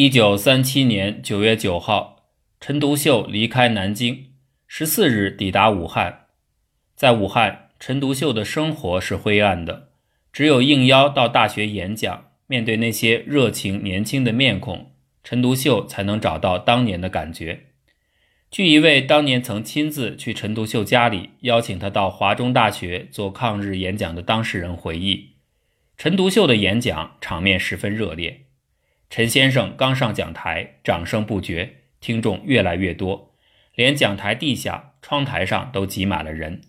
一九三七年九月九号，陈独秀离开南京，十四日抵达武汉。在武汉，陈独秀的生活是灰暗的，只有应邀到大学演讲，面对那些热情年轻的面孔，陈独秀才能找到当年的感觉。据一位当年曾亲自去陈独秀家里邀请他到华中大学做抗日演讲的当事人回忆，陈独秀的演讲场面十分热烈。陈先生刚上讲台，掌声不绝，听众越来越多，连讲台地下、窗台上都挤满了人。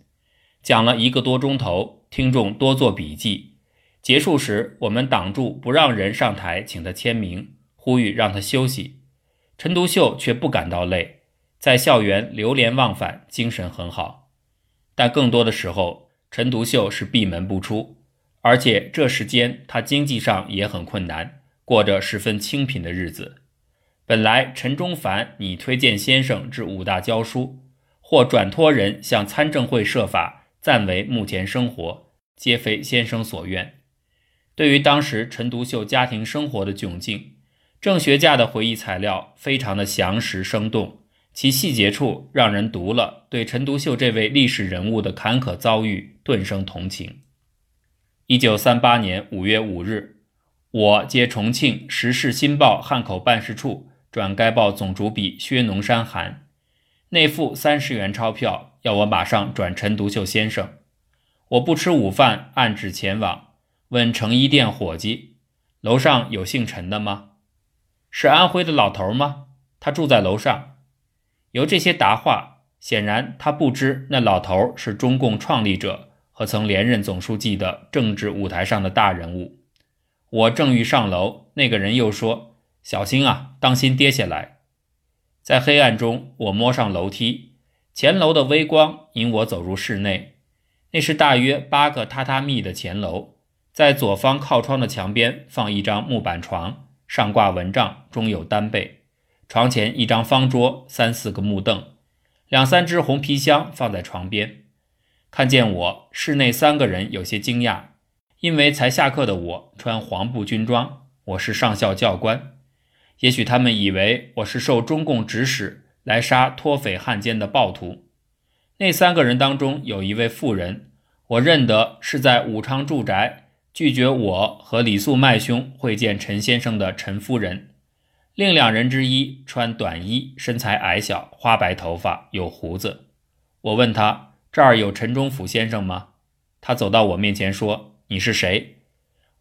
讲了一个多钟头，听众多做笔记。结束时，我们挡住不让人上台，请他签名，呼吁让他休息。陈独秀却不感到累，在校园流连忘返，精神很好。但更多的时候，陈独秀是闭门不出，而且这时间他经济上也很困难。过着十分清贫的日子。本来陈中凡拟推荐先生至武大教书，或转托人向参政会设法暂为目前生活，皆非先生所愿。对于当时陈独秀家庭生活的窘境，郑学家的回忆材料非常的详实生动，其细节处让人读了对陈独秀这位历史人物的坎坷遭遇顿生同情。一九三八年五月五日。我接重庆《时事新报》汉口办事处转该报总主笔薛农山函，内附三十元钞票，要我马上转陈独秀先生。我不吃午饭，按指前往，问成衣店伙计：“楼上有姓陈的吗？是安徽的老头吗？他住在楼上。”由这些答话，显然他不知那老头是中共创立者和曾连任总书记的政治舞台上的大人物。我正欲上楼，那个人又说：“小心啊，当心跌下来。”在黑暗中，我摸上楼梯，前楼的微光引我走入室内。那是大约八个榻榻米的前楼，在左方靠窗的墙边放一张木板床，上挂蚊帐，中有单被。床前一张方桌，三四个木凳，两三只红皮箱放在床边。看见我，室内三个人有些惊讶。因为才下课的我穿黄布军装，我是上校教官，也许他们以为我是受中共指使来杀脱匪汉奸的暴徒。那三个人当中有一位妇人，我认得是在武昌住宅拒绝我和李素麦兄会见陈先生的陈夫人。另两人之一穿短衣，身材矮小，花白头发，有胡子。我问他：“这儿有陈忠甫先生吗？”他走到我面前说。你是谁？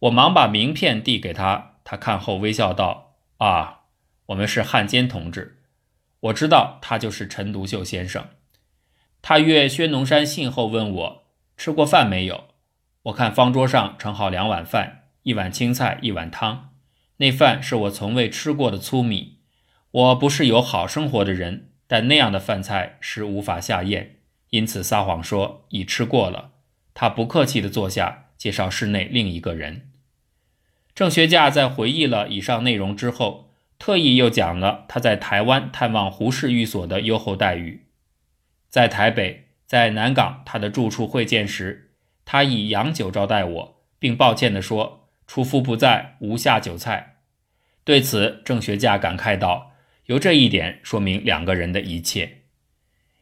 我忙把名片递给他，他看后微笑道：“啊，我们是汉奸同志。”我知道他就是陈独秀先生。他阅薛农山信后问我吃过饭没有。我看方桌上盛好两碗饭，一碗青菜，一碗汤。那饭是我从未吃过的粗米。我不是有好生活的人，但那样的饭菜是无法下咽，因此撒谎说已吃过了。他不客气地坐下。介绍室内另一个人。郑学稼在回忆了以上内容之后，特意又讲了他在台湾探望胡适寓所的优厚待遇。在台北，在南港他的住处会见时，他以洋酒招待我，并抱歉地说：“厨夫不在，无下酒菜。”对此，郑学稼感慨道：“由这一点说明两个人的一切。”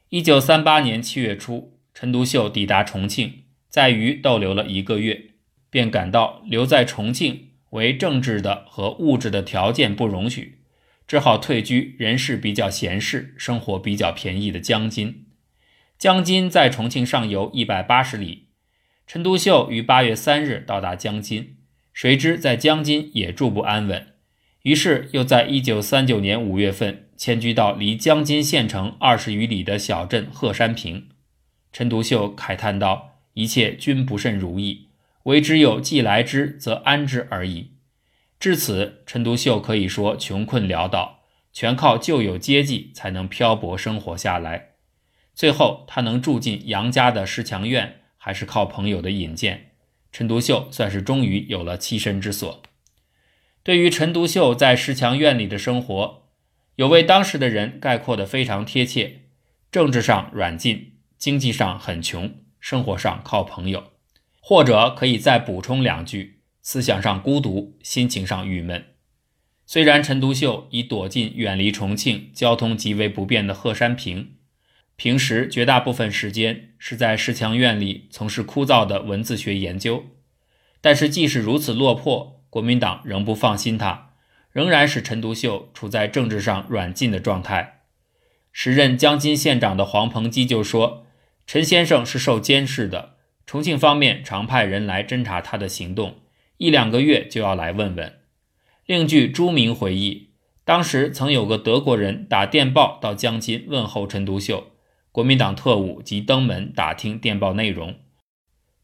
一九三八年七月初，陈独秀抵达重庆。在渝逗留了一个月，便感到留在重庆为政治的和物质的条件不容许，只好退居人事比较闲适、生活比较便宜的江津。江津在重庆上游一百八十里。陈独秀于八月三日到达江津，谁知在江津也住不安稳，于是又在一九三九年五月份迁居到离江津县城二十余里的小镇鹤山坪。陈独秀慨叹道。一切均不甚如意，唯只有既来之则安之而已。至此，陈独秀可以说穷困潦倒，全靠旧有接济才能漂泊生活下来。最后，他能住进杨家的石墙院，还是靠朋友的引荐。陈独秀算是终于有了栖身之所。对于陈独秀在石墙院里的生活，有位当时的人概括得非常贴切：政治上软禁，经济上很穷。生活上靠朋友，或者可以再补充两句：思想上孤独，心情上郁闷。虽然陈独秀已躲进远离重庆、交通极为不便的鹤山坪，平时绝大部分时间是在石墙院里从事枯燥的文字学研究，但是即使如此落魄，国民党仍不放心他，仍然使陈独秀处在政治上软禁的状态。时任江津县长的黄鹏基就说：“陈先生是受监视的，重庆方面常派人来侦查他的行动，一两个月就要来问问。”另据朱明回忆，当时曾有个德国人打电报到江津问候陈独秀，国民党特务即登门打听电报内容。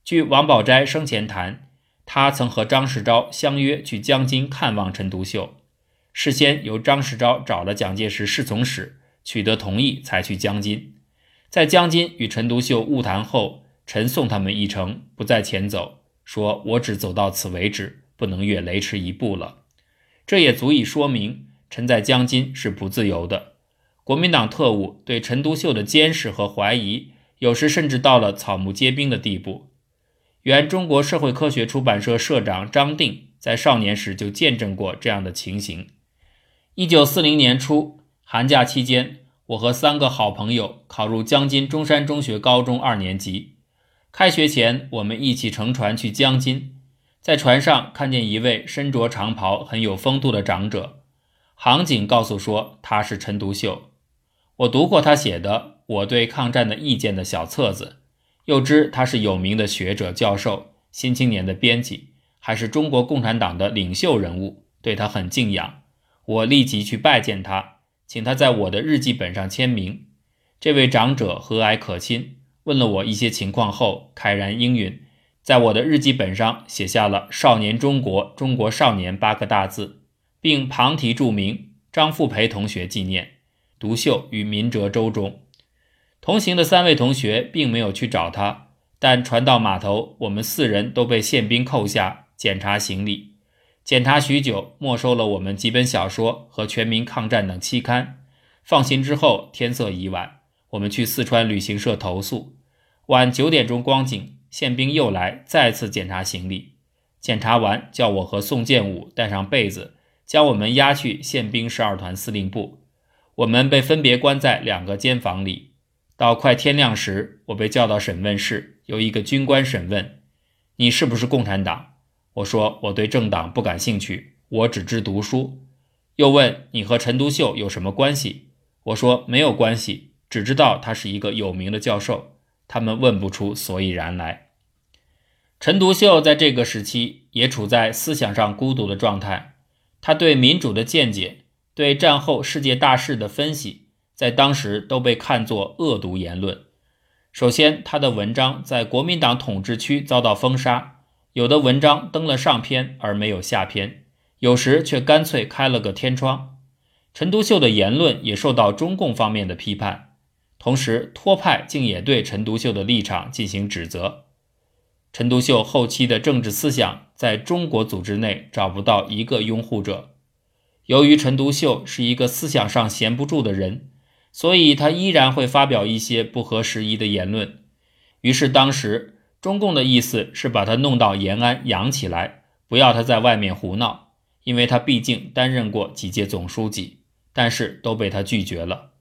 据王宝斋生前谈，他曾和张世钊相约去江津看望陈独秀，事先由张世钊找了蒋介石侍从室，取得同意才去江津。在江津与陈独秀晤谈后，陈送他们一程，不再前走，说：“我只走到此为止，不能越雷池一步了。”这也足以说明陈在江津是不自由的。国民党特务对陈独秀的监视和怀疑，有时甚至到了草木皆兵的地步。原中国社会科学出版社社长张定在少年时就见证过这样的情形。一九四零年初寒假期间，我和三个好朋友考入江津中山中学高中二年级。开学前，我们一起乘船去江津。在船上看见一位身着长袍、很有风度的长者，航警告诉说他是陈独秀。我读过他写的《我对抗战的意见》的小册子，又知他是有名的学者、教授，《新青年》的编辑，还是中国共产党的领袖人物，对他很敬仰。我立即去拜见他，请他在我的日记本上签名。这位长者和蔼可亲，问了我一些情况后，慨然应允。在我的日记本上写下了“少年中国，中国少年”八个大字，并旁题注明“张富培同学纪念，独秀与民哲周中”。同行的三位同学并没有去找他，但船到码头，我们四人都被宪兵扣下检查行李，检查许久，没收了我们几本小说和《全民抗战》等期刊。放行之后，天色已晚，我们去四川旅行社投诉。晚九点钟光景。宪兵又来再次检查行李，检查完叫我和宋建武带上被子，将我们押去宪兵十二团司令部。我们被分别关在两个监房里。到快天亮时，我被叫到审问室，由一个军官审问：“你是不是共产党？”我说：“我对政党不感兴趣，我只知读书。”又问：“你和陈独秀有什么关系？”我说：“没有关系，只知道他是一个有名的教授。”他们问不出所以然来。陈独秀在这个时期也处在思想上孤独的状态，他对民主的见解、对战后世界大势的分析，在当时都被看作恶毒言论。首先，他的文章在国民党统治区遭到封杀，有的文章登了上篇而没有下篇，有时却干脆开了个天窗。陈独秀的言论也受到中共方面的批判。同时，托派竟也对陈独秀的立场进行指责。陈独秀后期的政治思想在中国组织内找不到一个拥护者。由于陈独秀是一个思想上闲不住的人，所以他依然会发表一些不合时宜的言论。于是，当时中共的意思是把他弄到延安养起来，不要他在外面胡闹，因为他毕竟担任过几届总书记，但是都被他拒绝了。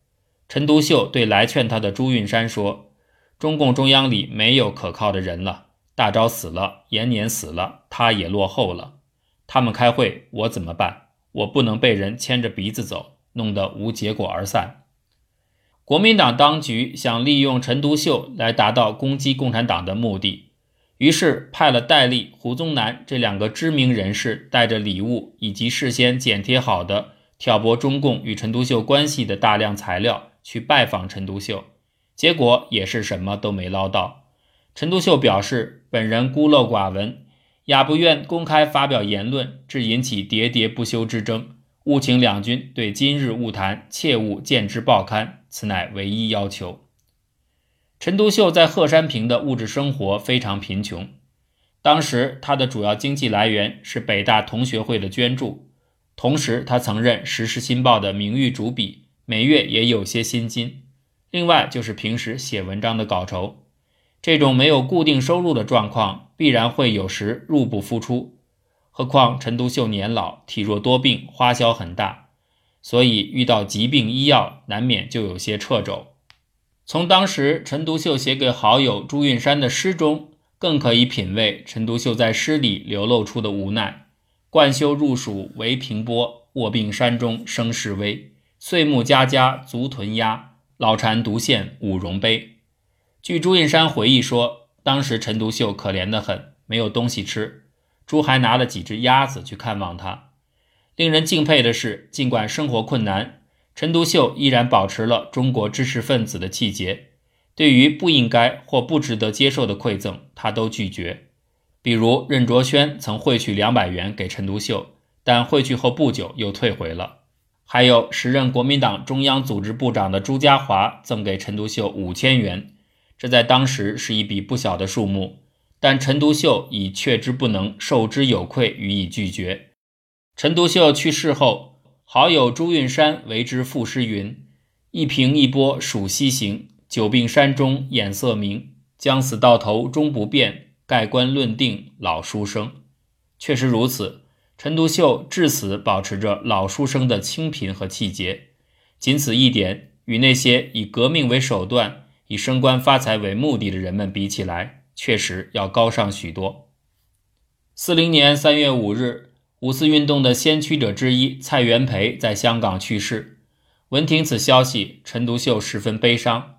陈独秀对来劝他的朱运山说：“中共中央里没有可靠的人了，大钊死了，延年死了，他也落后了。他们开会，我怎么办？我不能被人牵着鼻子走，弄得无结果而散。”国民党当局想利用陈独秀来达到攻击共产党的目的，于是派了戴笠、胡宗南这两个知名人士，带着礼物以及事先剪贴好的挑拨中共与陈独秀关系的大量材料。去拜访陈独秀，结果也是什么都没捞到。陈独秀表示，本人孤陋寡闻，雅不愿公开发表言论，致引起喋喋不休之争。务请两军对今日晤谈，切勿见之报刊，此乃唯一要求。陈独秀在鹤山坪的物质生活非常贫穷，当时他的主要经济来源是北大同学会的捐助，同时他曾任《时事新报》的名誉主笔。每月也有些薪金，另外就是平时写文章的稿酬。这种没有固定收入的状况，必然会有时入不敷出。何况陈独秀年老体弱多病，花销很大，所以遇到疾病医药，难免就有些掣肘。从当时陈独秀写给好友朱运山的诗中，更可以品味陈独秀在诗里流露出的无奈。冠休入蜀为平波，卧病山中生势危。岁暮家家足豚鸭，老蝉独羡五荣悲。据朱运山回忆说，当时陈独秀可怜得很，没有东西吃。朱还拿了几只鸭子去看望他。令人敬佩的是，尽管生活困难，陈独秀依然保持了中国知识分子的气节。对于不应该或不值得接受的馈赠，他都拒绝。比如任卓轩曾汇去两百元给陈独秀，但汇去后不久又退回了。还有时任国民党中央组织部长的朱家骅赠给陈独秀五千元，这在当时是一笔不小的数目，但陈独秀以却之不能，受之有愧予以拒绝。陈独秀去世后，好友朱运山为之赋诗云：“一平一波数西行，久病山中眼色明，将死到头终不变。”盖棺论定老书生，确实如此。陈独秀至死保持着老书生的清贫和气节，仅此一点，与那些以革命为手段、以升官发财为目的的人们比起来，确实要高尚许多。四零年三月五日，五四运动的先驱者之一蔡元培在香港去世。闻听此消息，陈独秀十分悲伤。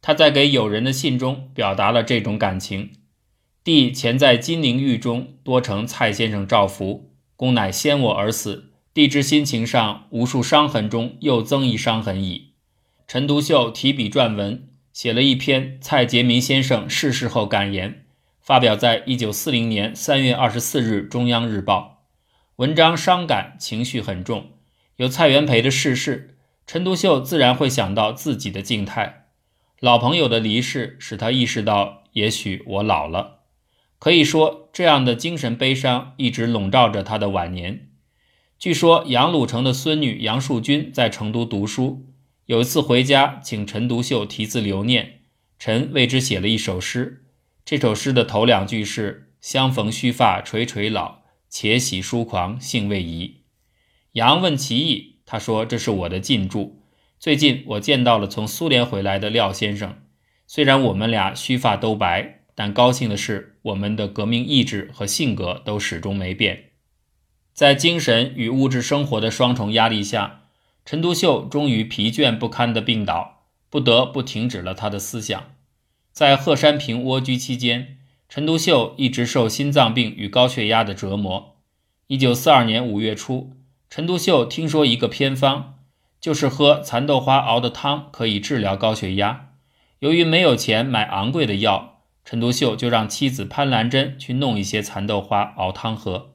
他在给友人的信中表达了这种感情。弟前在金陵狱中，多承蔡先生诏服，公乃先我而死。弟之心情上，无数伤痕中又增一伤痕矣。陈独秀提笔撰文，写了一篇蔡杰明先生逝世后感言，发表在一九四零年三月二十四日《中央日报》。文章伤感，情绪很重。有蔡元培的逝世，陈独秀自然会想到自己的静态。老朋友的离世，使他意识到，也许我老了。可以说，这样的精神悲伤一直笼罩着他的晚年。据说，杨鲁成的孙女杨树君在成都读书，有一次回家，请陈独秀题字留念，陈为之写了一首诗。这首诗的头两句是“相逢须发垂垂老，且喜疏狂性未移”。杨问其意，他说：“这是我的近注。最近我见到了从苏联回来的廖先生，虽然我们俩须发都白。”但高兴的是，我们的革命意志和性格都始终没变。在精神与物质生活的双重压力下，陈独秀终于疲倦不堪地病倒，不得不停止了他的思想。在鹤山坪蜗居期间，陈独秀一直受心脏病与高血压的折磨。一九四二年五月初，陈独秀听说一个偏方，就是喝蚕豆花熬的汤可以治疗高血压。由于没有钱买昂贵的药。陈独秀就让妻子潘兰珍去弄一些蚕豆花熬汤喝。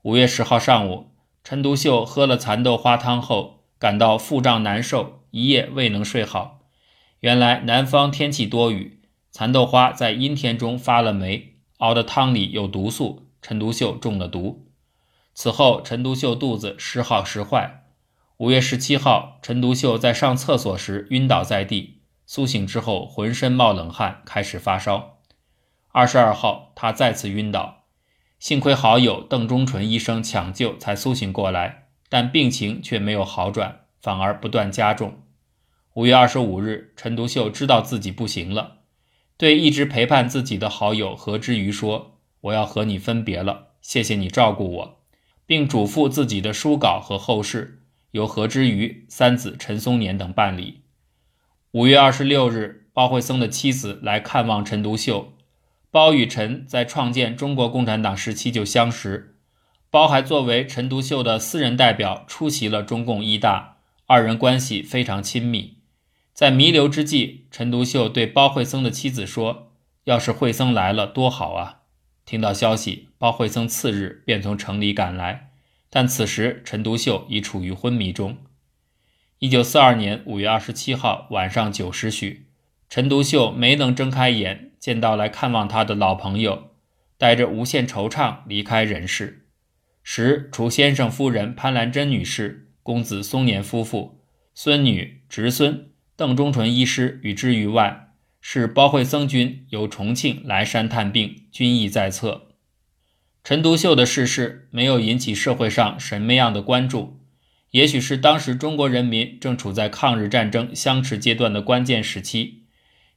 五月十号上午，陈独秀喝了蚕豆花汤后，感到腹胀难受，一夜未能睡好。原来南方天气多雨，蚕豆花在阴天中发了霉，熬的汤里有毒素，陈独秀中了毒。此后，陈独秀肚子时好时坏。五月十七号，陈独秀在上厕所时晕倒在地，苏醒之后浑身冒冷汗，开始发烧。二十二号，他再次晕倒，幸亏好友邓中纯医生抢救才苏醒过来，但病情却没有好转，反而不断加重。五月二十五日，陈独秀知道自己不行了，对一直陪伴自己的好友何之瑜说：“我要和你分别了，谢谢你照顾我。”并嘱咐自己的书稿和后事由何之瑜、三子陈松年等办理。五月二十六日，包惠僧的妻子来看望陈独秀。包与陈在创建中国共产党时期就相识，包还作为陈独秀的私人代表出席了中共一大，二人关系非常亲密。在弥留之际，陈独秀对包惠僧的妻子说：“要是惠僧来了，多好啊！”听到消息，包惠僧次日便从城里赶来，但此时陈独秀已处于昏迷中。一九四二年五月二十七号晚上九时许，陈独秀没能睁开眼。见到来看望他的老朋友，带着无限惆怅离开人世。时除先生夫人潘兰珍女士、公子松年夫妇、孙女、侄孙邓中纯医师与之于外，是包惠僧君由重庆来山探病，军意在侧。陈独秀的逝世没有引起社会上什么样的关注，也许是当时中国人民正处在抗日战争相持阶段的关键时期，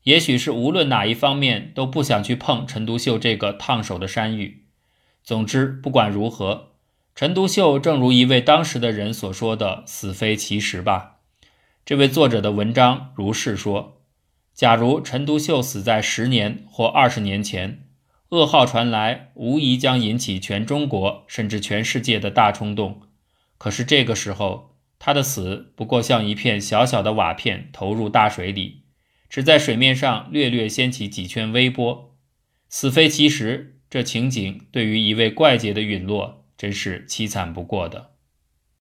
也许是无论哪一方面都不想去碰陈独秀这个烫手的山芋。总之，不管如何，陈独秀正如一位当时的人所说的“死非其实”吧。这位作者的文章如是说：假如陈独秀死在十年或二十年前。噩耗传来，无疑将引起全中国甚至全世界的大冲动。可是这个时候，他的死不过像一片小小的瓦片投入大水里，只在水面上略略掀起几圈微波。死非其实，这情景对于一位怪杰的陨落，真是凄惨不过的。